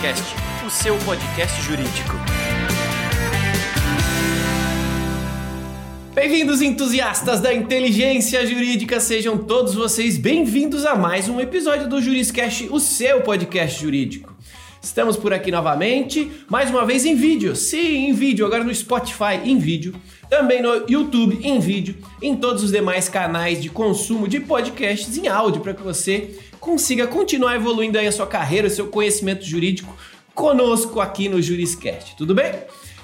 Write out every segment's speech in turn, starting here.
Juriscast, o seu podcast jurídico. Bem-vindos, entusiastas da inteligência jurídica, sejam todos vocês bem-vindos a mais um episódio do Juriscast, o seu podcast jurídico. Estamos por aqui novamente, mais uma vez em vídeo. Sim, em vídeo, agora no Spotify em vídeo, também no YouTube em vídeo, em todos os demais canais de consumo de podcasts em áudio para que você consiga continuar evoluindo aí a sua carreira, o seu conhecimento jurídico conosco aqui no Juriscast. Tudo bem?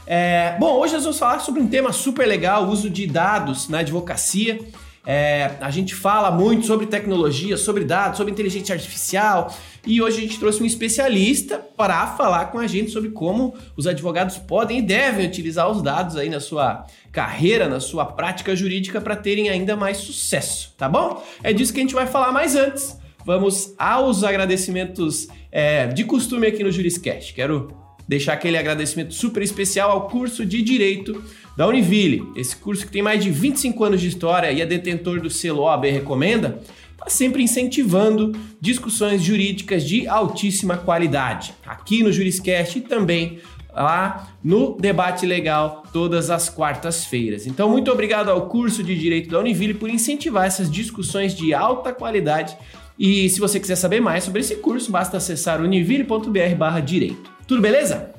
É, bom, hoje nós vamos falar sobre um tema super legal, o uso de dados na advocacia. É, a gente fala muito sobre tecnologia, sobre dados, sobre inteligência artificial e hoje a gente trouxe um especialista para falar com a gente sobre como os advogados podem e devem utilizar os dados aí na sua carreira, na sua prática jurídica para terem ainda mais sucesso, tá bom? É disso que a gente vai falar mais antes. Vamos aos agradecimentos é, de costume aqui no Juriscast. Quero deixar aquele agradecimento super especial ao curso de Direito da Univille. Esse curso que tem mais de 25 anos de história e é detentor do selo OAB Recomenda, está sempre incentivando discussões jurídicas de altíssima qualidade. Aqui no Juriscast e também lá no Debate Legal todas as quartas-feiras. Então, muito obrigado ao curso de Direito da Univille por incentivar essas discussões de alta qualidade. E se você quiser saber mais sobre esse curso, basta acessar univille.br/direito. Tudo beleza?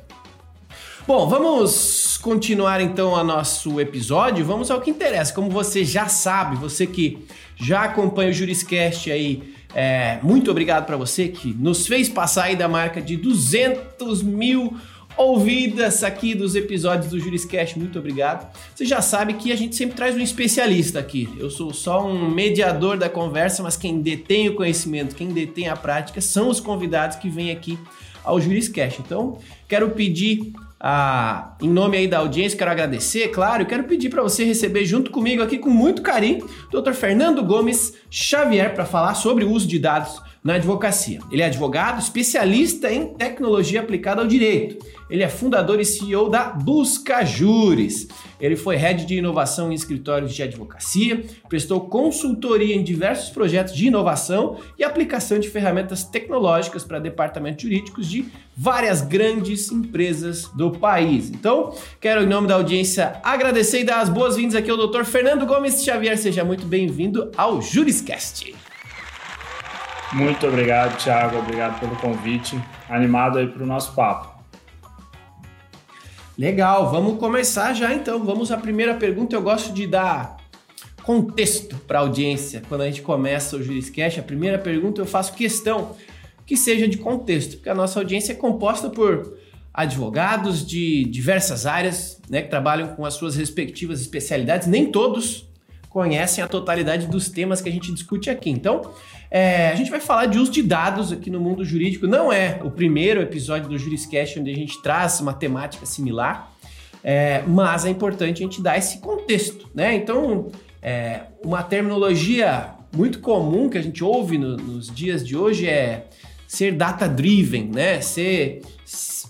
Bom, vamos continuar então o nosso episódio. Vamos ao que interessa. Como você já sabe, você que já acompanha o Juriscast aí, é, muito obrigado para você que nos fez passar aí da marca de 200 mil ouvidas aqui dos episódios do Juriscast. Muito obrigado. Você já sabe que a gente sempre traz um especialista aqui. Eu sou só um mediador da conversa, mas quem detém o conhecimento, quem detém a prática são os convidados que vêm aqui ao Juriscast. Então, quero pedir a, em nome aí da audiência, quero agradecer, claro, e quero pedir para você receber junto comigo aqui com muito carinho Dr. Fernando Gomes Xavier para falar sobre o uso de dados na advocacia. Ele é advogado, especialista em tecnologia aplicada ao direito. Ele é fundador e CEO da Busca Júris. Ele foi head de inovação em escritórios de advocacia, prestou consultoria em diversos projetos de inovação e aplicação de ferramentas tecnológicas para departamentos jurídicos de várias grandes empresas do país. Então, quero, em nome da audiência, agradecer e dar as boas-vindas aqui ao Dr. Fernando Gomes Xavier. Seja muito bem-vindo ao Juriscast. Muito obrigado, Thiago. Obrigado pelo convite. Animado aí para o nosso papo. Legal, vamos começar já então. Vamos à primeira pergunta. Eu gosto de dar contexto para a audiência quando a gente começa o Juriscast. A primeira pergunta eu faço questão que seja de contexto, porque a nossa audiência é composta por advogados de diversas áreas, né, que trabalham com as suas respectivas especialidades. Nem todos conhecem a totalidade dos temas que a gente discute aqui. Então, é, a gente vai falar de uso de dados aqui no mundo jurídico. Não é o primeiro episódio do Juriscast onde a gente traz uma temática similar, é, mas é importante a gente dar esse contexto, né? Então, é, uma terminologia muito comum que a gente ouve no, nos dias de hoje é ser data-driven, né? Ser,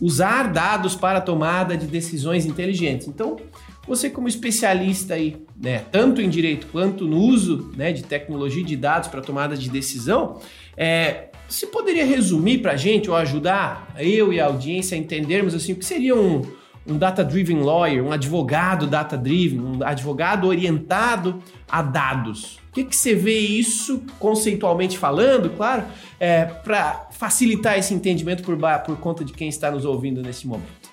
usar dados para a tomada de decisões inteligentes. Então, você como especialista aí, né, tanto em direito quanto no uso né, de tecnologia de dados para tomada de decisão, é, você poderia resumir para a gente ou ajudar eu e a audiência a entendermos assim o que seria um, um data-driven lawyer, um advogado data-driven, um advogado orientado a dados? O que, que você vê isso conceitualmente falando, claro, é, para facilitar esse entendimento por, por conta de quem está nos ouvindo nesse momento?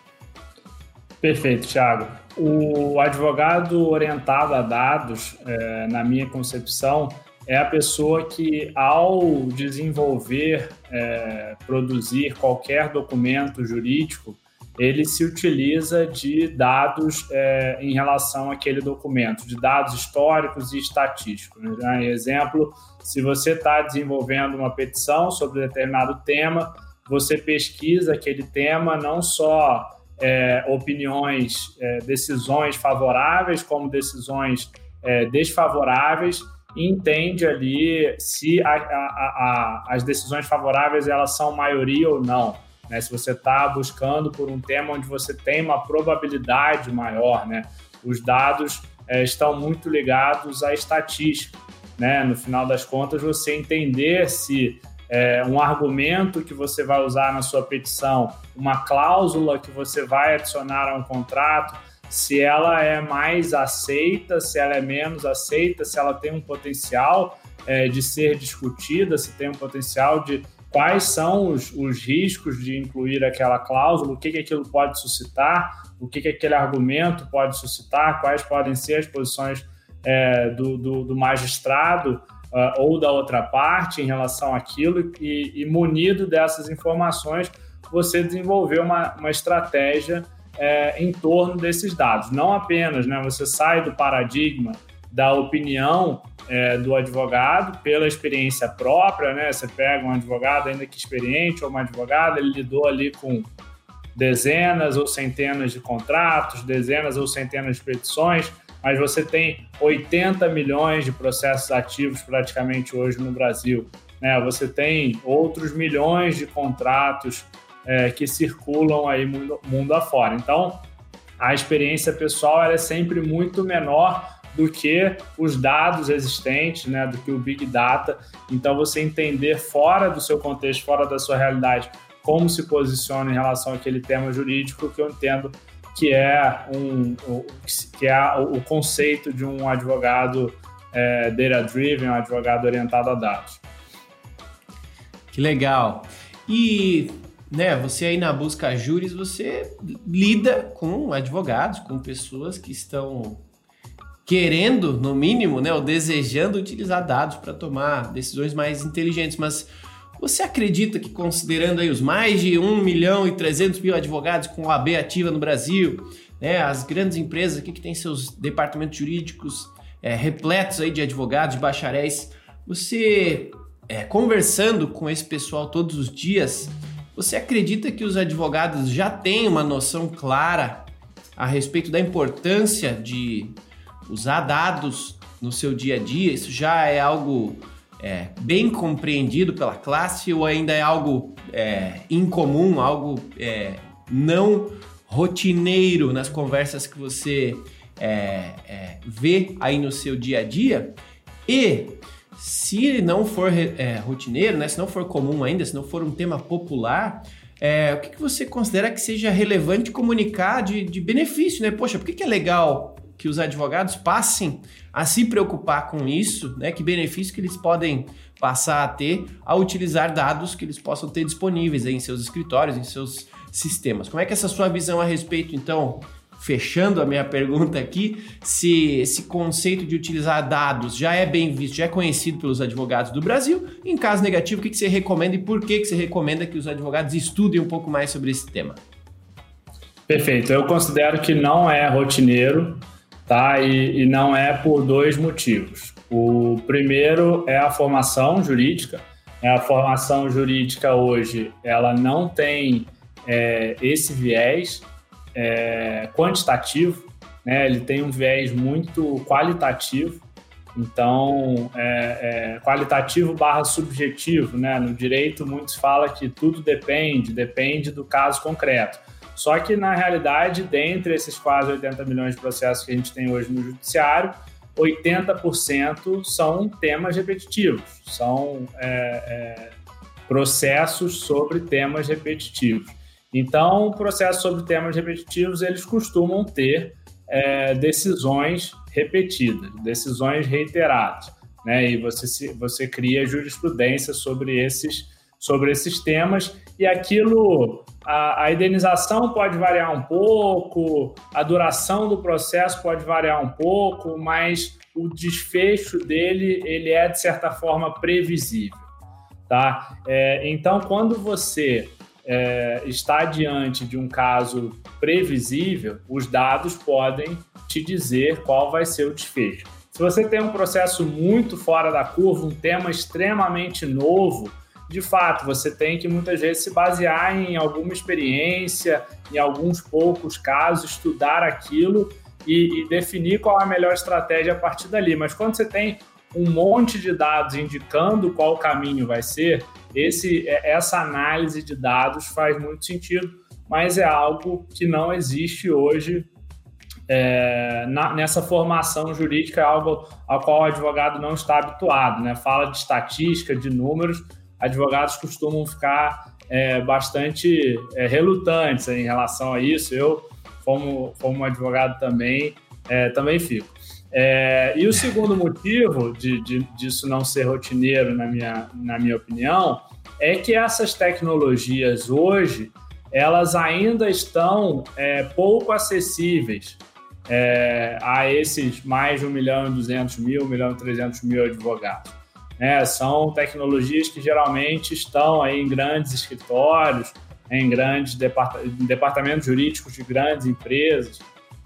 Perfeito, Thiago. O advogado orientado a dados, é, na minha concepção, é a pessoa que, ao desenvolver, é, produzir qualquer documento jurídico, ele se utiliza de dados é, em relação àquele documento, de dados históricos e estatísticos. Né? Exemplo, se você está desenvolvendo uma petição sobre determinado tema, você pesquisa aquele tema não só é, opiniões, é, decisões favoráveis como decisões é, desfavoráveis e entende ali se a, a, a, as decisões favoráveis elas são maioria ou não. Né? Se você está buscando por um tema onde você tem uma probabilidade maior, né? os dados é, estão muito ligados à estatística. Né? No final das contas, você entender se é, um argumento que você vai usar na sua petição, uma cláusula que você vai adicionar a um contrato, se ela é mais aceita, se ela é menos aceita, se ela tem um potencial é, de ser discutida, se tem um potencial de quais são os, os riscos de incluir aquela cláusula, o que, que aquilo pode suscitar, o que, que aquele argumento pode suscitar, quais podem ser as posições é, do, do, do magistrado uh, ou da outra parte em relação àquilo e, e munido dessas informações, você desenvolver uma, uma estratégia é, em torno desses dados. Não apenas né, você sai do paradigma da opinião é, do advogado pela experiência própria, né? Você pega um advogado, ainda que experiente, ou uma advogada, ele lidou ali com dezenas ou centenas de contratos, dezenas ou centenas de petições, mas você tem 80 milhões de processos ativos praticamente hoje no Brasil. Né? Você tem outros milhões de contratos é, que circulam aí mundo, mundo afora. Então, a experiência pessoal é sempre muito menor do que os dados existentes, né, do que o Big Data. Então, você entender fora do seu contexto, fora da sua realidade, como se posiciona em relação àquele tema jurídico, que eu entendo que é, um, que é o conceito de um advogado é, data-driven, um advogado orientado a dados. Que legal. E né, você aí na busca júris, você lida com advogados, com pessoas que estão querendo, no mínimo, né, ou desejando utilizar dados para tomar decisões mais inteligentes, mas você acredita que, considerando aí os mais de 1 milhão e 300 mil advogados com OAB ativa no Brasil, né, as grandes empresas aqui que têm seus departamentos jurídicos é, repletos aí de advogados, de bacharéis, você, é, conversando com esse pessoal todos os dias, você acredita que os advogados já têm uma noção clara a respeito da importância de usar dados no seu dia a dia? Isso já é algo é, bem compreendido pela classe ou ainda é algo é, incomum, algo é, não rotineiro nas conversas que você é, é, vê aí no seu dia a dia? E se não for é, rotineiro, né, se não for comum ainda, se não for um tema popular, o que, que, você considera que seja relevante comunicar de, de benefício, né? Poxa, por que, que é legal que os advogados passem a se preocupar com isso, né? Que benefício que eles podem passar a ter ao utilizar dados que eles possam ter disponíveis em seus escritórios, em seus sistemas. Como é que é essa sua visão a respeito, então, fechando a minha pergunta aqui, se esse conceito de utilizar dados já é bem visto, já é conhecido pelos advogados do Brasil? Em caso negativo, o que você recomenda e por que você recomenda que os advogados estudem um pouco mais sobre esse tema? Perfeito. Eu considero que não é rotineiro tá? E, e, não é por dois motivos. O primeiro é a formação jurídica. É a formação jurídica hoje, ela não tem é, esse viés é, quantitativo, né? Ele tem um viés muito qualitativo. Então, é, é qualitativo barra subjetivo, né? No direito, muitos falam que tudo depende, depende do caso concreto. Só que, na realidade, dentre esses quase 80 milhões de processos que a gente tem hoje no judiciário, 80% são temas repetitivos, são é, é, processos sobre temas repetitivos. Então, processos sobre temas repetitivos, eles costumam ter é, decisões repetidas, decisões reiteradas, né? E você, você cria jurisprudência sobre esses, sobre esses temas e aquilo a, a, indenização pode variar um pouco, a duração do processo pode variar um pouco, mas o desfecho dele ele é de certa forma previsível, tá? É, então, quando você é, está diante de um caso previsível, os dados podem te dizer qual vai ser o desfecho. Se você tem um processo muito fora da curva, um tema extremamente novo, de fato, você tem que muitas vezes se basear em alguma experiência, em alguns poucos casos, estudar aquilo e, e definir qual é a melhor estratégia a partir dali. Mas quando você tem um monte de dados indicando qual caminho vai ser, esse, é, essa análise de dados faz muito sentido, mas é algo que não existe hoje é, na, nessa formação jurídica, é algo ao qual o advogado não está habituado. Né? Fala de estatística, de números, advogados costumam ficar é, bastante é, relutantes em relação a isso. Eu, como, como advogado também, é, também fico. É, e o segundo motivo de, de, disso não ser rotineiro, na minha, na minha opinião, é que essas tecnologias hoje elas ainda estão é, pouco acessíveis é, a esses mais de 1 milhão e 200 mil, 1 milhão e 300 mil advogados. É, são tecnologias que geralmente estão aí em grandes escritórios, em grandes depart departamentos jurídicos de grandes empresas.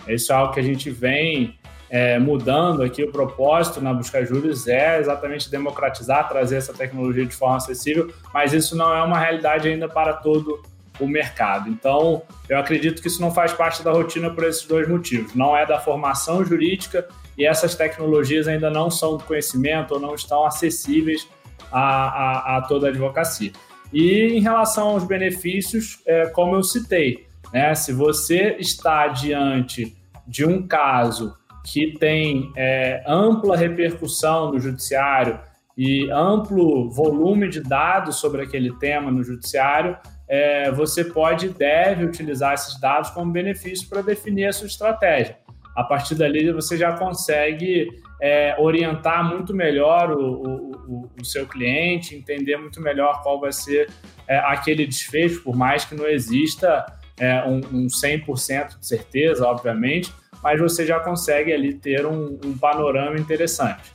Isso é algo que a gente vem é, mudando aqui. O propósito na Busca Juros é exatamente democratizar, trazer essa tecnologia de forma acessível, mas isso não é uma realidade ainda para todo o mercado. Então, eu acredito que isso não faz parte da rotina por esses dois motivos. Não é da formação jurídica e essas tecnologias ainda não são do conhecimento ou não estão acessíveis a, a, a toda a advocacia. E em relação aos benefícios, é, como eu citei, né, se você está diante de um caso que tem é, ampla repercussão no judiciário e amplo volume de dados sobre aquele tema no judiciário, é, você pode e deve utilizar esses dados como benefício para definir a sua estratégia. A partir dali, você já consegue é, orientar muito melhor o, o, o, seu cliente, entender muito melhor qual vai ser é, aquele desfecho, por mais que não exista é, um, um 100% de certeza, obviamente, mas você já consegue ali ter um, um panorama interessante.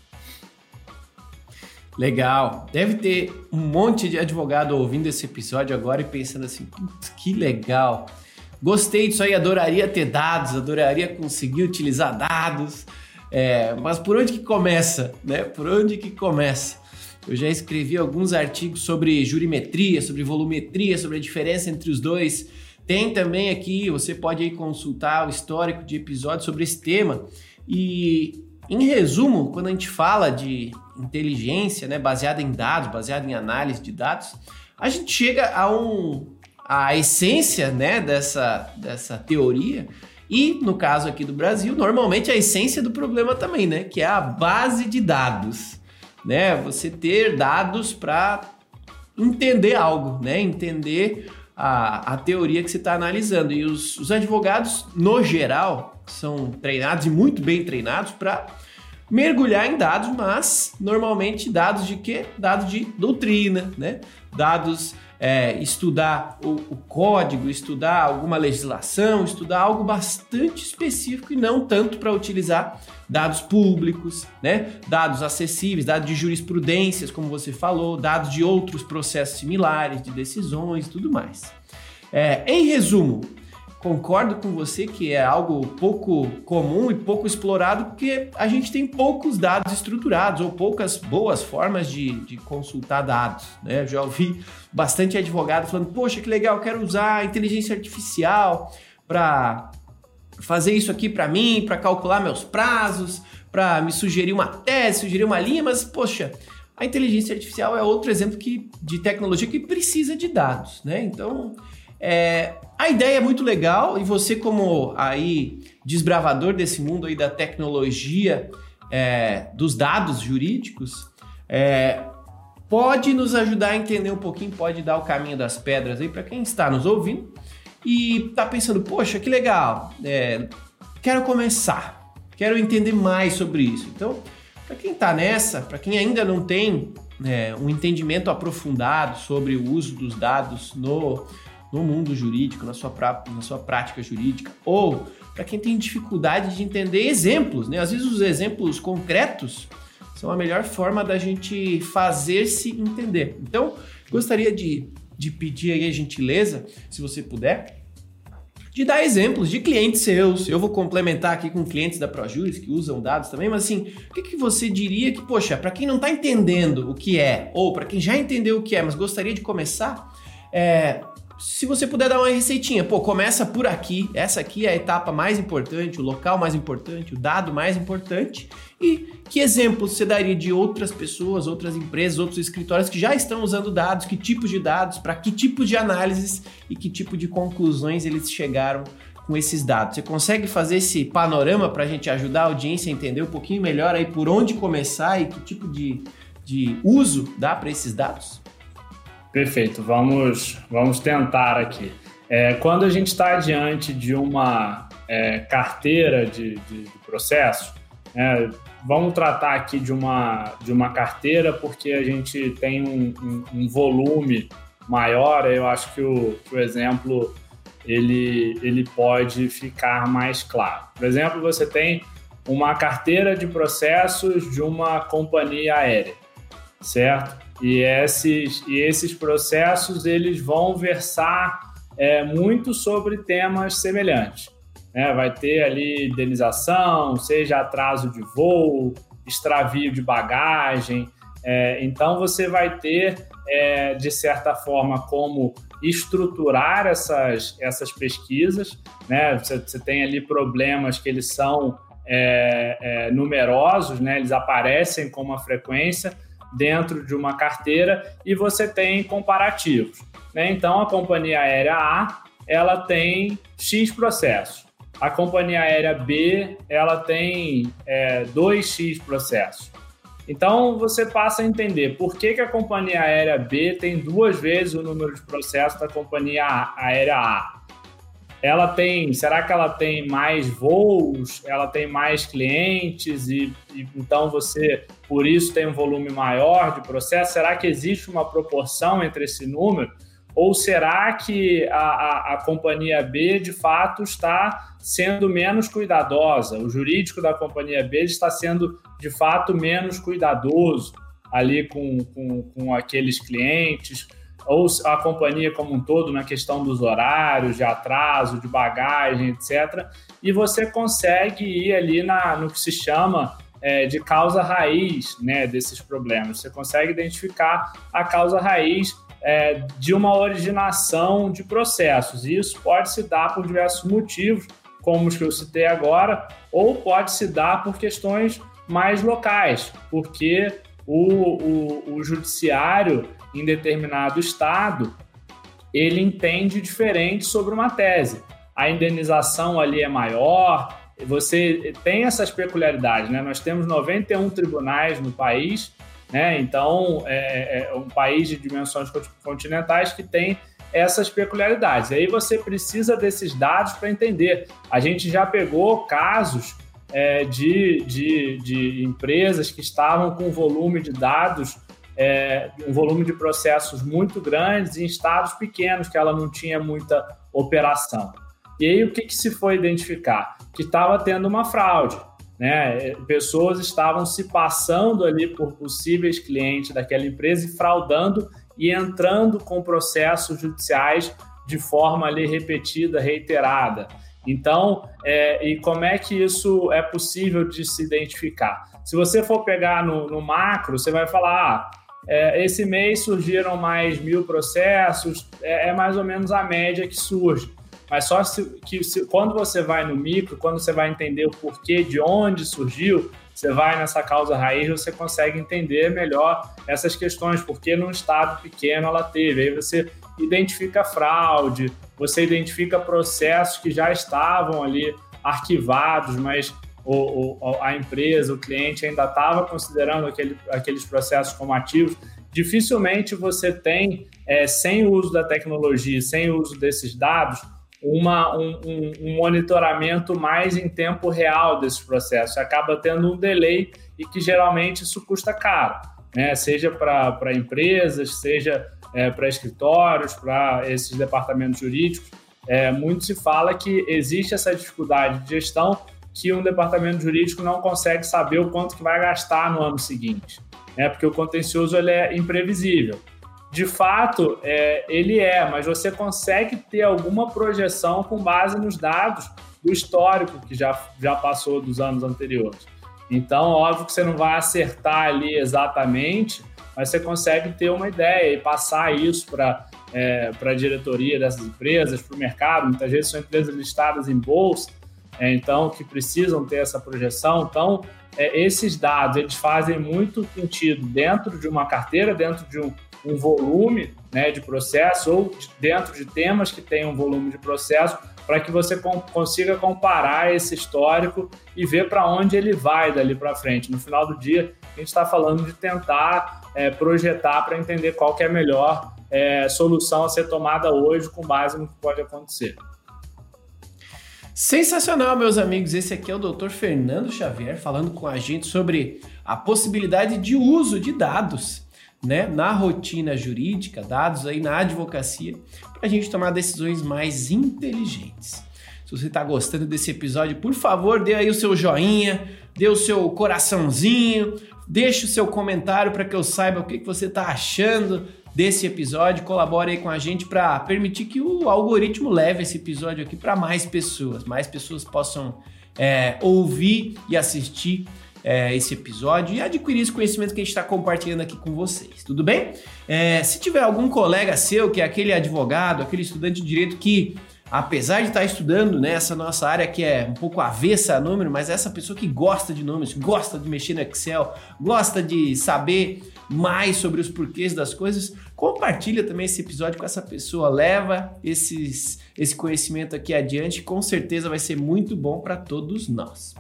Legal. Deve ter um monte de advogado ouvindo esse episódio agora e pensando assim: que legal. Gostei disso aí, adoraria ter dados, adoraria conseguir utilizar dados. É, mas por onde que começa, né? Por onde que começa? Eu já escrevi alguns artigos sobre jurimetria, sobre volumetria, sobre a diferença entre os dois. Tem também aqui, você pode aí consultar o histórico de episódios sobre esse tema. E em resumo, quando a gente fala de inteligência, né, baseada em dados, baseada em análise de dados, a gente chega a um a essência, né, dessa dessa teoria e no caso aqui do Brasil, normalmente a essência do problema também, né, que é a base de dados, né? Você ter dados para entender algo, né? Entender a, a teoria que você está analisando. E os, os advogados, no geral, são treinados e muito bem treinados para mergulhar em dados, mas normalmente dados de quê? Dados de doutrina, né? Dados é, estudar o, o, código, estudar alguma legislação, estudar algo bastante específico e não tanto para utilizar dados públicos, né? Dados acessíveis, dados de jurisprudências, como você falou, dados de outros processos similares, de decisões, tudo mais. É, em resumo, concordo com você que é algo pouco comum e pouco explorado, porque a gente tem poucos dados estruturados ou poucas boas formas de, de consultar dados. Né? Já ouvi bastante advogado falando: Poxa, que legal, quero usar inteligência artificial para fazer isso aqui para mim, para calcular meus prazos, para me sugerir uma tese, sugerir uma linha, mas poxa. A inteligência artificial é outro exemplo que, de tecnologia que precisa de dados, né? Então, é, a ideia é muito legal e você como aí desbravador desse mundo aí da tecnologia é, dos dados jurídicos é, pode nos ajudar a entender um pouquinho, pode dar o caminho das pedras aí para quem está nos ouvindo e está pensando, poxa, que legal, é, quero começar, quero entender mais sobre isso. Então, para quem está nessa, para quem ainda não tem é, um entendimento aprofundado sobre o uso dos dados no no mundo jurídico, na sua, pra, na sua prática jurídica, ou para quem tem dificuldade de entender exemplos, né? Às vezes os exemplos concretos são a melhor forma da gente fazer se entender. Então, gostaria de, de pedir aí a gentileza, se você puder, de dar exemplos de clientes seus. Eu vou complementar aqui com clientes da ProJuris que usam dados também, mas assim, o que, que você diria que, poxa, para quem não está entendendo o que é, ou para quem já entendeu o que é, mas gostaria de começar, é, se você puder dar uma receitinha, pô, começa por aqui. Essa aqui é a etapa mais importante, o local mais importante, o dado mais importante. E que exemplos você daria de outras pessoas, outras empresas, outros escritórios que já estão usando dados, que tipos de dados, para que tipo de análises e que tipo de conclusões eles chegaram com esses dados. Você consegue fazer esse panorama para a gente ajudar a audiência a entender um pouquinho melhor aí por onde começar e que tipo de, de uso dá para esses dados? Perfeito, vamos, vamos tentar aqui. É, quando a gente está diante de uma é, carteira de, de, de processos, é, vamos tratar aqui de uma, de uma carteira porque a gente tem um, um, um volume maior, eu acho que o, que o exemplo ele, ele pode ficar mais claro. Por exemplo, você tem uma carteira de processos de uma companhia aérea, certo? E esses, e esses processos eles vão versar é, muito sobre temas semelhantes. Né? Vai ter ali indenização, seja atraso de voo, extravio de bagagem. É, então você vai ter, é, de certa forma, como estruturar essas, essas pesquisas. Né? Você, você tem ali problemas que eles são é, é, numerosos, né? eles aparecem com uma frequência dentro de uma carteira e você tem comparativos. Né? Então, a companhia aérea A ela tem X processos. A companhia aérea B ela tem é, 2X processos. Então, você passa a entender por que, que a companhia aérea B tem duas vezes o número de processos da companhia aérea A ela tem, será que ela tem mais voos, ela tem mais clientes e, e, então você, por isso, tem um volume maior de processo? Será que existe uma proporção entre esse número? Ou será que a, a, a companhia B, de fato, está sendo menos cuidadosa? O jurídico da companhia B está sendo, de fato, menos cuidadoso ali com, com, com aqueles clientes? ou a companhia como um todo na questão dos horários, de atraso, de bagagem, etc. E você consegue ir ali na, no que se chama é, de causa raiz né, desses problemas. Você consegue identificar a causa raiz é, de uma originação de processos. E isso pode se dar por diversos motivos, como os que eu citei agora, ou pode se dar por questões mais locais, porque o, o, o judiciário em determinado estado, ele entende diferente sobre uma tese. A indenização ali é maior, você tem essas peculiaridades, né? Nós temos 91 tribunais no país, né? Então, é, é, é um país de dimensões continentais que tem essas peculiaridades. Aí você precisa desses dados para entender. A gente já pegou casos é, de, de, de empresas que estavam com volume de dados é, um volume de processos muito grandes em estados pequenos que ela não tinha muita operação. E aí o que, que se foi identificar? Que estava tendo uma fraude. Né? Pessoas estavam se passando ali por possíveis clientes daquela empresa e fraudando e entrando com processos judiciais de forma ali repetida, reiterada. Então, é, e como é que isso é possível de se identificar? Se você for pegar no, no macro, você vai falar, ah, é, esse mês surgiram mais mil processos, é, é, mais ou menos a média que surge. Mas só se, que se, quando você vai no micro, quando você vai entender o porquê, de onde surgiu, você vai nessa causa raiz, você consegue entender melhor essas questões, porque num estado pequeno ela teve. Aí você identifica fraude, você identifica processos que já estavam ali arquivados, mas o, o, a empresa, o cliente ainda estava considerando aquele, aqueles processos como ativos, dificilmente você tem, é, sem o uso da tecnologia, sem o uso desses dados, uma, um, um, monitoramento mais em tempo real desses processos. Acaba tendo um delay e que geralmente isso custa caro, né? seja para empresas, seja é, para escritórios, para esses departamentos jurídicos. É, muito se fala que existe essa dificuldade de gestão que um departamento jurídico não consegue saber o quanto que vai gastar no ano seguinte, né? Porque o contencioso ele é imprevisível. De fato, é, ele é, mas você consegue ter alguma projeção com base nos dados do histórico que já, já passou dos anos anteriores. Então, óbvio que você não vai acertar ali exatamente, mas você consegue ter uma ideia e passar isso para é, a diretoria dessas empresas, para o mercado. Muitas vezes são empresas listadas em bolsa, é, então que precisam ter essa projeção. Então, é, esses dados eles fazem muito sentido dentro de uma carteira, dentro de um, um volume né, de processo ou de, dentro de temas que têm um volume de processo para que você consiga comparar esse histórico e ver para onde ele vai dali para frente. No final do dia, a gente está falando de tentar é, projetar para entender qual é a melhor é, solução a ser tomada hoje com base no que pode acontecer. Sensacional, meus amigos. Esse aqui é o Dr. Fernando Xavier falando com a gente sobre a possibilidade de uso de dados né, na rotina jurídica, dados aí na advocacia, para a gente tomar decisões mais inteligentes. Se você está gostando desse episódio, por favor, dê aí o seu joinha, dê o seu coraçãozinho, deixe o seu comentário para que eu saiba o que, que você está achando desse episódio. Colabore aí com a gente para permitir que o algoritmo leve esse episódio aqui para mais pessoas, mais pessoas possam é, ouvir e assistir é, esse episódio e adquirir esse conhecimento que a gente está compartilhando aqui com vocês, tudo bem? É, se tiver algum colega seu que é aquele advogado, aquele estudante de direito que apesar de estar estudando nessa né, nossa área que é um pouco avessa a número, mas essa pessoa que gosta de números, gosta de mexer no Excel, gosta de saber mais sobre os porquês das coisas, compartilha também esse episódio com essa pessoa, leva esses, esse conhecimento aqui adiante, com certeza vai ser muito bom para todos nós.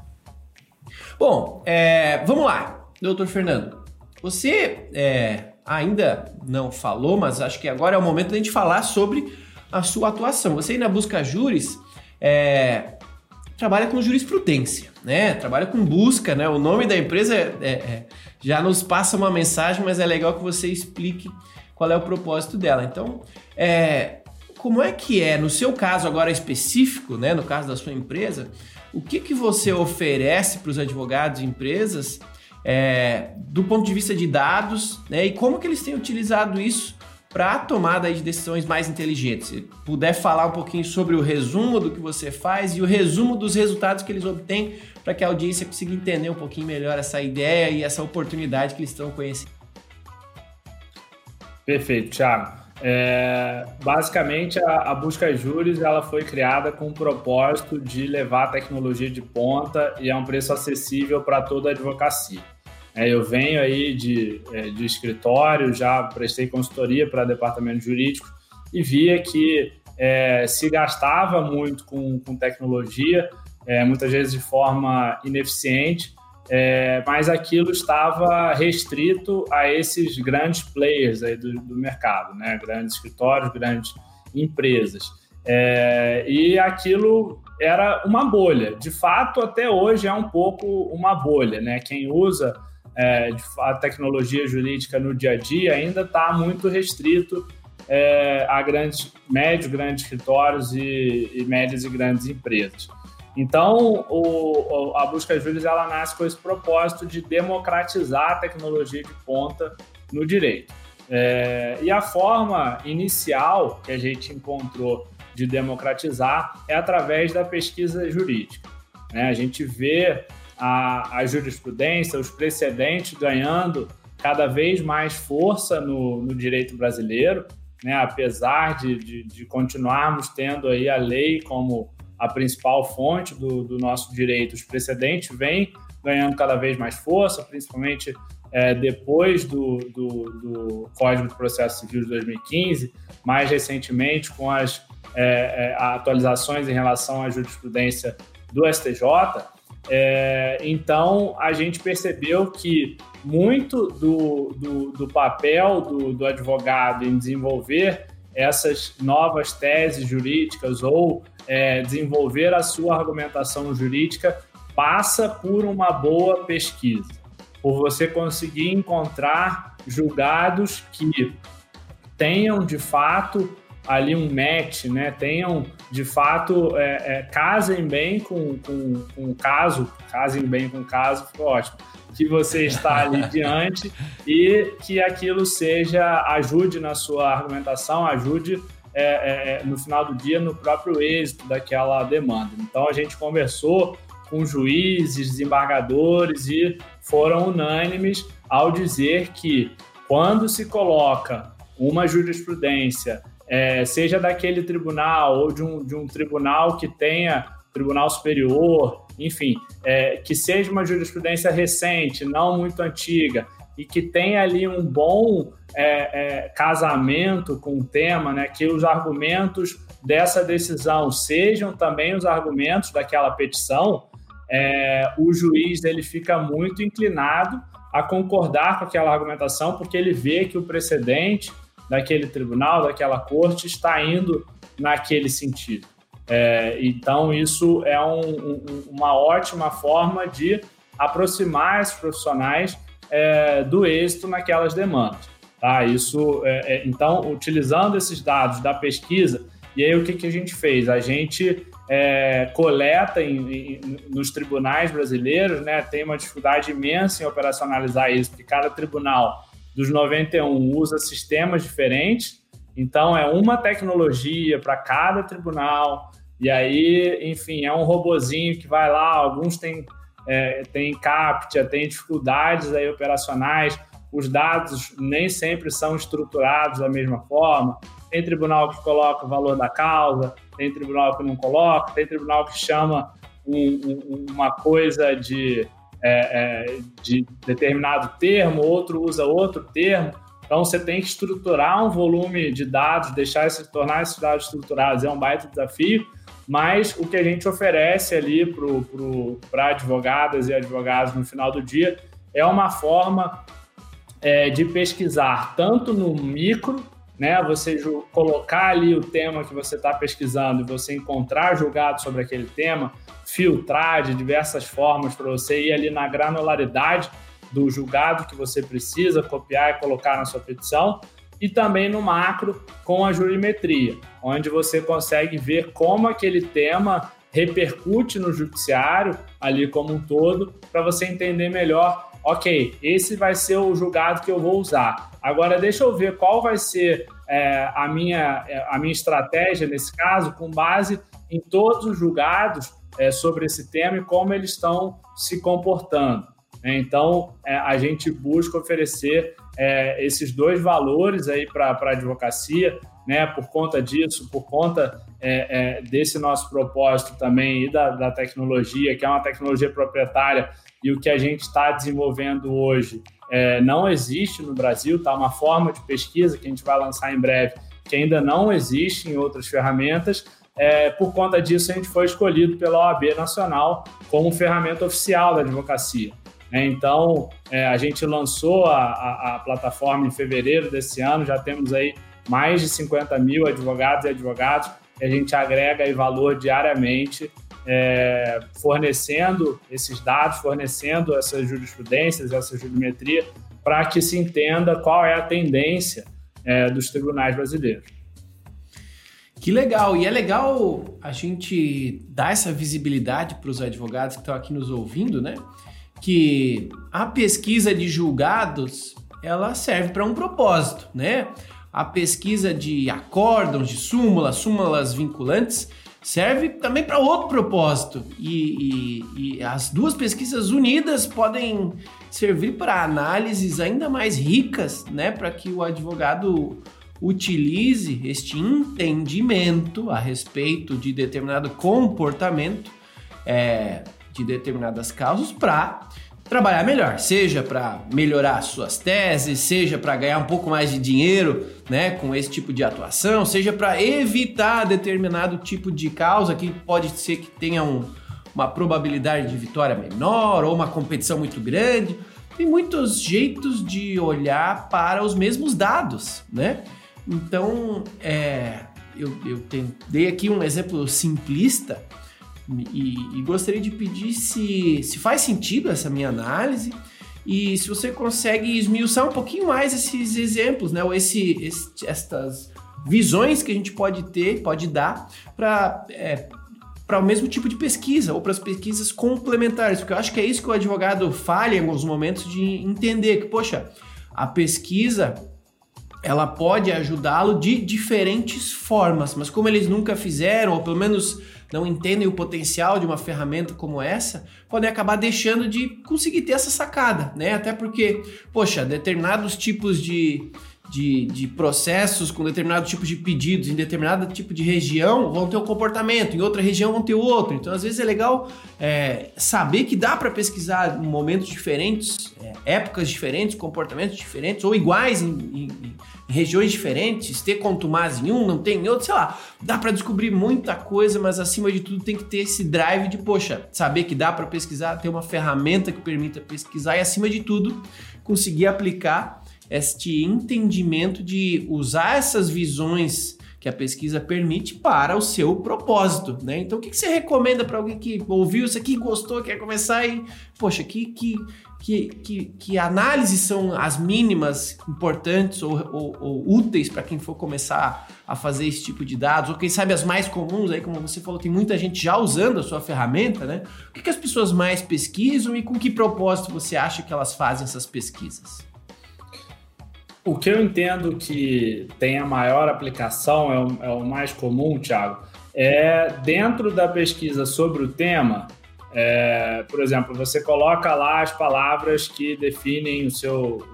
Bom, é, vamos lá, doutor Fernando. Você é, ainda não falou, mas acho que agora é o momento da gente falar sobre a sua atuação. Você aí na Busca Juris é, trabalha com jurisprudência, né? Trabalha com busca, né? O nome da empresa é, é, já nos passa uma mensagem, mas é legal que você explique qual é o propósito dela. Então, é, como é que é, no seu caso agora específico, né? No caso da sua empresa, o que, que você oferece para os advogados e empresas é, do ponto de vista de dados né, e como que eles têm utilizado isso para a tomada de decisões mais inteligentes. Se puder falar um pouquinho sobre o resumo do que você faz e o resumo dos resultados que eles obtêm para que a audiência consiga entender um pouquinho melhor essa ideia e essa oportunidade que eles estão conhecendo. Perfeito, Thiago. É, basicamente, a, a Busca Juros ela foi criada com o propósito de levar a tecnologia de ponta e a um preço acessível para toda a advocacia. É, eu venho aí de, é, de escritório, já prestei consultoria para departamento jurídico e via que é, se gastava muito com, com tecnologia, é, muitas vezes de forma ineficiente, é, mas aquilo estava restrito a esses grandes players aí do, do mercado, né? grandes escritórios, grandes empresas. É, e aquilo era uma bolha. De fato, até hoje é um pouco uma bolha. Né? Quem usa é, a tecnologia jurídica no dia a dia ainda está muito restrito é, a grandes, médios, grandes escritórios e, e médias e grandes empresas. Então, o, a Busca Juros ela nasce com esse propósito de democratizar a tecnologia de ponta no direito. É, e a forma inicial que a gente encontrou de democratizar é através da pesquisa jurídica. Né? A gente vê a, a, jurisprudência, os precedentes ganhando cada vez mais força no, no direito brasileiro, né? apesar de, de, de continuarmos tendo aí a lei como a principal fonte do, do nosso direito. Os precedentes vêm ganhando cada vez mais força, principalmente é, depois do, do, do, Código de Processo Civil de 2015, mais recentemente com as é, é, atualizações em relação à jurisprudência do STJ. É, então, a gente percebeu que muito do, do, do papel do, do advogado em desenvolver essas novas teses jurídicas ou é, desenvolver a sua argumentação jurídica passa por uma boa pesquisa, por você conseguir encontrar julgados que tenham de fato ali um match, né? tenham de fato é, é, casem bem com, com, com o caso, casem bem com o caso, ficou ótimo. Que você está ali diante e que aquilo seja, ajude na sua argumentação, ajude é, é, é, no final do dia no próprio êxito daquela demanda. Então a gente conversou com juízes, desembargadores e foram unânimes ao dizer que quando se coloca uma jurisprudência, é, seja daquele tribunal ou de um, de um tribunal que tenha tribunal superior, enfim, é, que seja uma jurisprudência recente, não muito antiga, e que tenha ali um bom é, é, casamento com o tema, né, que os argumentos dessa decisão sejam também os argumentos daquela petição, é, o juiz ele fica muito inclinado a concordar com aquela argumentação, porque ele vê que o precedente daquele tribunal, daquela corte, está indo naquele sentido. É, então, isso é um, um, uma ótima forma de aproximar esses profissionais é, do êxito naquelas demandas. Tá? Isso, é, é, então, utilizando esses dados da pesquisa, e aí o que, que a gente fez? A gente é, coleta em, em, nos tribunais brasileiros, né, tem uma dificuldade imensa em operacionalizar isso, porque cada tribunal dos 91 usa sistemas diferentes, então é uma tecnologia para cada tribunal, e aí, enfim, é um robozinho que vai lá, alguns têm, é, têm CAPTCHA, têm dificuldades aí operacionais, os dados nem sempre são estruturados da mesma forma, tem tribunal que coloca o valor da causa, tem tribunal que não coloca, tem tribunal que chama um, um, uma coisa de, é, é, de determinado termo, outro usa outro termo. Então você tem que estruturar um volume de dados, deixar esse, tornar esses dados estruturados. É um baita desafio, mas o que a gente oferece ali para advogadas e advogados no final do dia é uma forma é, de pesquisar tanto no micro né? Você colocar ali o tema que você está pesquisando e você encontrar julgado sobre aquele tema, filtrar de diversas formas para você ir ali na granularidade do julgado que você precisa copiar e colocar na sua petição, e também no macro com a jurimetria, onde você consegue ver como aquele tema repercute no judiciário ali como um todo, para você entender melhor ok, esse vai ser o julgado que eu vou usar. Agora, deixa eu ver qual vai ser é, a, minha, é, a minha estratégia nesse caso, com base em todos os julgados é, sobre esse tema e como eles estão se comportando. Né? Então, é, a gente busca oferecer é, esses dois valores aí para a advocacia, né? por conta disso, por conta é, desse nosso propósito também e da, da tecnologia, que é uma tecnologia proprietária e o que a gente está desenvolvendo hoje é, não existe no Brasil, tá? Uma forma de pesquisa que a gente vai lançar em breve que ainda não existe em outras ferramentas. É, por conta disso, a gente foi escolhido pela OAB Nacional como ferramenta oficial da advocacia. É, então, é, a gente lançou a, a, a, plataforma em fevereiro desse ano, já temos aí mais de 50 mil advogados e advogados, e a gente agrega aí valor diariamente é, fornecendo esses dados, fornecendo essas jurisprudências, essa jurimetria, para que se entenda qual é a tendência é, dos tribunais brasileiros. Que legal! E é legal a gente dar essa visibilidade para os advogados que estão aqui nos ouvindo, né? Que a pesquisa de julgados ela serve para um propósito, né? A pesquisa de acórdãos, de súmulas, súmulas vinculantes, serve também para outro propósito. E, e, e, as duas pesquisas unidas podem servir para análises ainda mais ricas, né, para que o advogado utilize este entendimento a respeito de determinado comportamento é, de determinadas causas para trabalhar melhor, seja para melhorar suas teses, seja para ganhar um pouco mais de dinheiro, né, com esse tipo de atuação, seja para evitar determinado tipo de causa que pode ser que tenha um, uma probabilidade de vitória menor ou uma competição muito grande. Tem muitos jeitos de olhar para os mesmos dados, né? Então, é, eu, eu dei aqui um exemplo simplista, e, e, gostaria de pedir se, se faz sentido essa minha análise e se você consegue esmiuçar um pouquinho mais esses exemplos, né? Ou esse, esse estas visões que a gente pode ter, pode dar para é, para o mesmo tipo de pesquisa ou para as pesquisas complementares, porque eu acho que é isso que o advogado falha em alguns momentos de entender que, poxa, a pesquisa ela pode ajudá-lo de diferentes formas, mas como eles nunca fizeram, ou pelo menos não entendem o potencial de uma ferramenta como essa, podem acabar deixando de conseguir ter essa sacada, né? Até porque, poxa, determinados tipos de, de, de, processos com determinado tipo de pedidos em determinado tipo de região vão ter um comportamento, em outra região vão ter outro. Então, às vezes é legal é, saber que dá para pesquisar momentos diferentes, é, épocas diferentes, comportamentos diferentes ou iguais em, em, em regiões diferentes, ter contumaz em um, não tem em outro, sei lá. Dá para descobrir muita coisa, mas acima de tudo tem que ter esse drive de, poxa, saber que dá para pesquisar, ter uma ferramenta que permita pesquisar e acima de tudo conseguir aplicar este entendimento de usar essas visões que a pesquisa permite para o seu propósito, né? Então, o que, você recomenda para alguém que ouviu isso aqui, gostou, quer começar e, poxa, que, que, que, que, que análises são as mínimas importantes ou, ou, ou úteis para quem for começar a fazer esse tipo de dados, ou quem sabe as mais comuns, aí como você falou, tem muita gente já usando a sua ferramenta, né? O que as pessoas mais pesquisam e com que propósito você acha que elas fazem essas pesquisas? O que eu entendo que tem a maior aplicação, é o, é o mais comum, Thiago, é dentro da pesquisa sobre o tema, é, por exemplo, você coloca lá as palavras que definem o seu,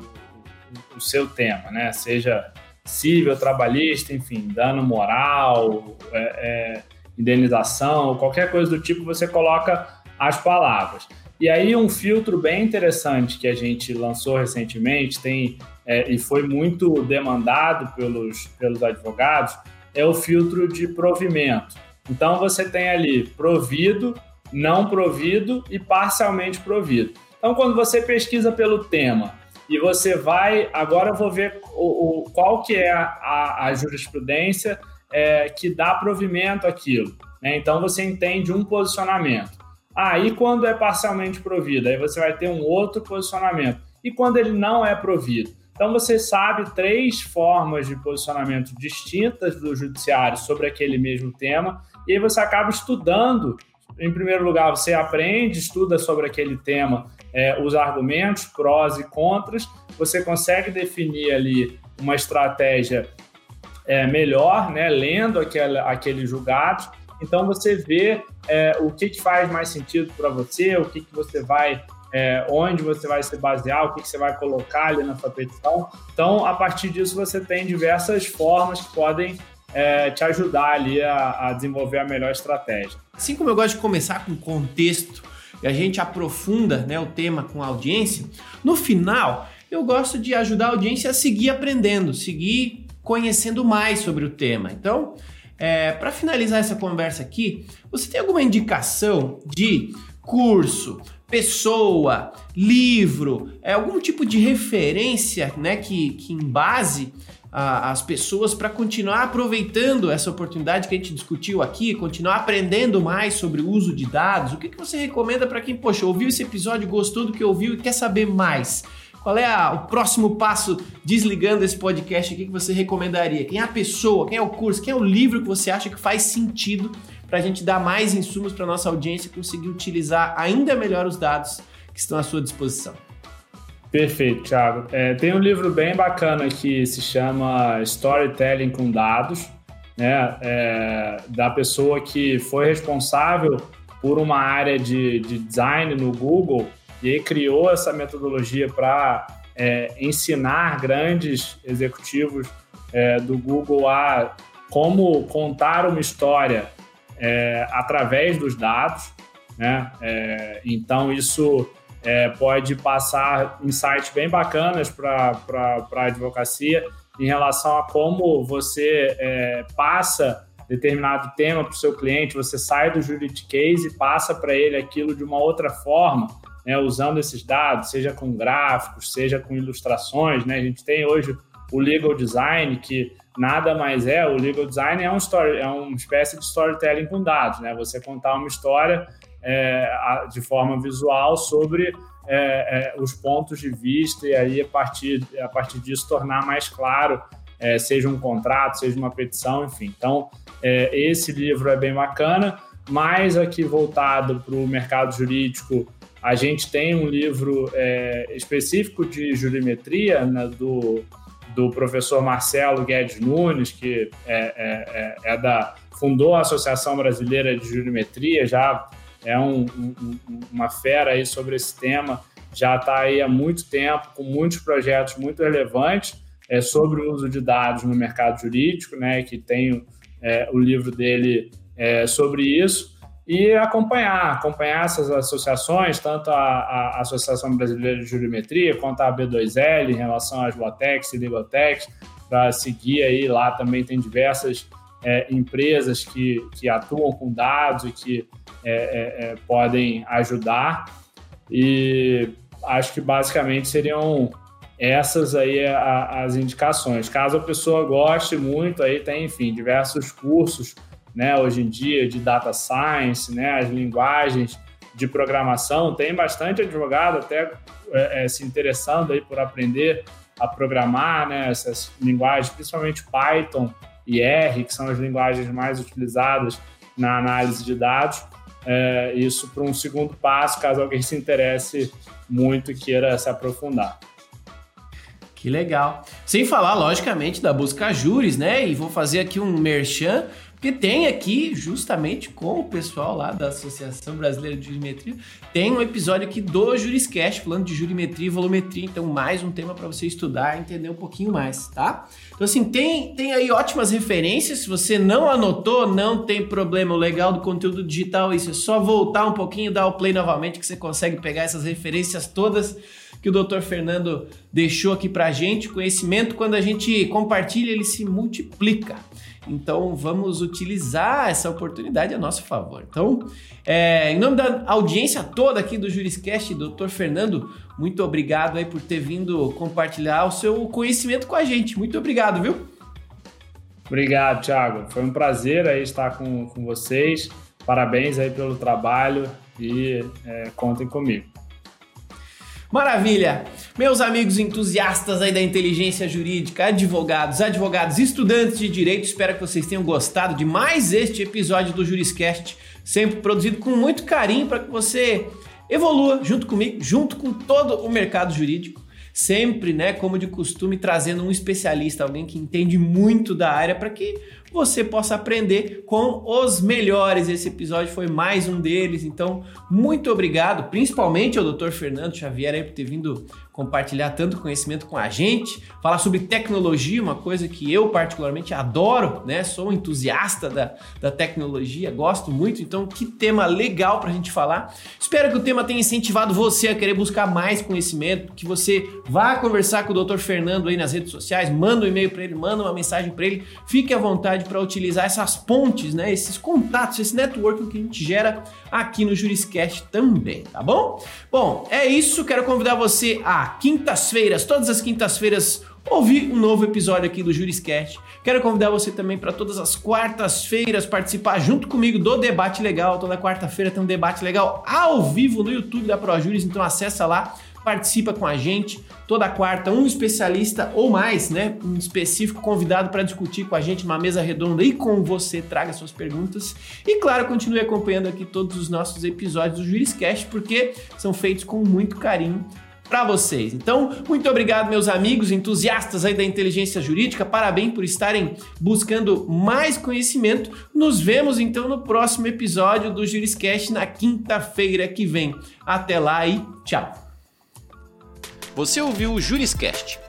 o, seu tema, né? Seja civil, trabalhista, enfim, dano moral, é, é, indenização, qualquer coisa do tipo, você coloca as palavras. E aí um filtro bem interessante que a gente lançou recentemente tem é, e foi muito demandado pelos, pelos advogados, é o filtro de provimento. Então você tem ali provido, não provido e parcialmente provido. Então quando você pesquisa pelo tema e você vai, agora eu vou ver o, o qual que é a, a jurisprudência é, que dá provimento àquilo. Né? Então você entende um posicionamento. Aí ah, quando é parcialmente provido, aí você vai ter um outro posicionamento. E quando ele não é provido? Então você sabe três formas de posicionamento distintas do judiciário sobre aquele mesmo tema, e aí você acaba estudando. Em primeiro lugar, você aprende, estuda sobre aquele tema é, os argumentos, prós e contras, você consegue definir ali uma estratégia é, melhor, né, lendo aquele, aquele julgado. Então você vê é, o que, que faz mais sentido para você, o que, que você vai é, onde você vai se basear, o que, que, você vai colocar ali na sua petição. Então, a partir disso, você tem diversas formas que podem é, te ajudar ali a, a, desenvolver a melhor estratégia. Assim como eu gosto de começar com contexto e a gente aprofunda né, o tema com a audiência, no final eu gosto de ajudar a audiência a seguir aprendendo, seguir conhecendo mais sobre o tema. Então, é, para finalizar essa conversa aqui, você tem alguma indicação de curso, pessoa, livro, é algum tipo de referência, né, que, que embase a, as pessoas para continuar aproveitando essa oportunidade que a gente discutiu aqui, continuar aprendendo mais sobre o uso de dados. O que, que você recomenda para quem, poxa, ouviu esse episódio, gostou do que ouviu e quer saber mais? Qual é a, o próximo passo desligando esse podcast aqui que você recomendaria? Quem é a pessoa, quem é o curso, quem é o livro que você acha que faz sentido para a gente dar mais insumos para nossa audiência conseguir utilizar ainda melhor os dados que estão à sua disposição. Perfeito, Thiago. É, tem um livro bem bacana que se chama Storytelling com Dados, né? É, da pessoa que foi responsável por uma área de, de design no Google e criou essa metodologia para é, ensinar grandes executivos é, do Google a como contar uma história é, através dos dados, né? É, então isso é, pode passar insights bem bacanas para a advocacia em relação a como você é, passa determinado tema para o seu cliente, você sai do juridic e passa para ele aquilo de uma outra forma, né, usando esses dados, seja com gráficos, seja com ilustrações. Né? A gente tem hoje o legal design, que nada mais é, o legal design é, um story, é uma espécie de storytelling com dados, né? Você contar uma história é, de forma visual sobre é, é, os pontos de vista e aí a partir, a partir disso tornar mais claro, é, seja um contrato, seja uma petição, enfim. Então, é, esse livro é bem bacana, mas aqui voltado para o mercado jurídico, a gente tem um livro é, específico de jurimetria né, do do professor Marcelo Guedes Nunes, que é, é, é, é da fundou a Associação Brasileira de Jurimetria, já é um, um, uma fera aí sobre esse tema, já está aí há muito tempo, com muitos projetos muito relevantes é, sobre o uso de dados no mercado jurídico, né, que tem é, o livro dele é, sobre isso e acompanhar, acompanhar essas associações, tanto a, a, Associação Brasileira de Jurimetria quanto a B2L em relação às Latex e Legaltex, para seguir aí, lá também tem diversas é, empresas que, que atuam com dados e que é, é, é podem ajudar e acho que basicamente seriam essas aí a, as indicações. Caso a pessoa goste muito, aí tem, enfim, diversos cursos, né, hoje em dia de data science, né, as linguagens de programação, tem bastante advogado até é, é, se interessando aí por aprender a programar, né, essas linguagens, principalmente Python e R, que são as linguagens mais utilizadas na análise de dados. É, isso para um segundo passo, caso alguém se interesse muito e queira se aprofundar. Que legal. Sem falar, logicamente, da busca júris, né? E vou fazer aqui um merchan, porque tem aqui, justamente com o pessoal lá da Associação Brasileira de Jurimetria, tem um episódio aqui do Juriscast, falando de jurimetria e volumetria. Então, mais um tema para você estudar e entender um pouquinho mais, tá? Então, assim, tem, tem aí ótimas referências. Se você não anotou, não tem problema. O legal do conteúdo digital é isso. É só voltar um pouquinho, dar o play novamente, que você consegue pegar essas referências todas que o Dr. Fernando deixou aqui para a gente. Conhecimento, quando a gente compartilha, ele se multiplica. Então vamos utilizar essa oportunidade a nosso favor. Então, é, em nome da audiência toda aqui do Juriscast, Dr. Fernando, muito obrigado aí por ter vindo compartilhar o seu conhecimento com a gente. Muito obrigado, viu? Obrigado, Thiago. Foi um prazer aí estar com, com vocês. Parabéns aí pelo trabalho e é, contem comigo. Maravilha! Meus amigos entusiastas aí da inteligência jurídica, advogados, advogados, estudantes de direito, espero que vocês tenham gostado de mais este episódio do Juriscast, sempre produzido com muito carinho para que você evolua junto comigo, junto com todo o mercado jurídico. Sempre, né, como de costume, trazendo um especialista, alguém que entende muito da área para que você possa aprender com os melhores. Esse episódio foi mais um deles, então muito obrigado, principalmente ao Dr. Fernando Xavier aí por ter vindo compartilhar tanto conhecimento com a gente, falar sobre tecnologia, uma coisa que eu particularmente adoro, né? Sou um entusiasta da, da tecnologia, gosto muito, então que tema legal para a gente falar. Espero que o tema tenha incentivado você a querer buscar mais conhecimento, que você vá conversar com o Dr. Fernando aí nas redes sociais, manda um e-mail para ele, manda uma mensagem para ele, fique à vontade para utilizar essas pontes, né? Esses contatos, esse networking que a gente gera aqui no Juriscast também, tá bom? Bom, é isso, quero convidar você a quintas-feiras, todas as quintas-feiras, ouvir um novo episódio aqui do Juriscast. Quero convidar você também para todas as quartas-feiras participar junto comigo do debate legal. Toda quarta-feira tem um debate legal ao vivo no YouTube da ProJuris, então acessa lá participa com a gente toda quarta, um especialista ou mais, né? Um específico convidado para discutir com a gente uma mesa redonda e com você traga suas perguntas. E claro, continue acompanhando aqui todos os nossos episódios do Juriscast, porque são feitos com muito carinho para vocês. Então, muito obrigado, meus amigos entusiastas aí da inteligência jurídica. Parabéns por estarem buscando mais conhecimento. Nos vemos então no próximo episódio do Juriscast na quinta-feira que vem. Até lá e tchau. Você ouviu o Juriscast.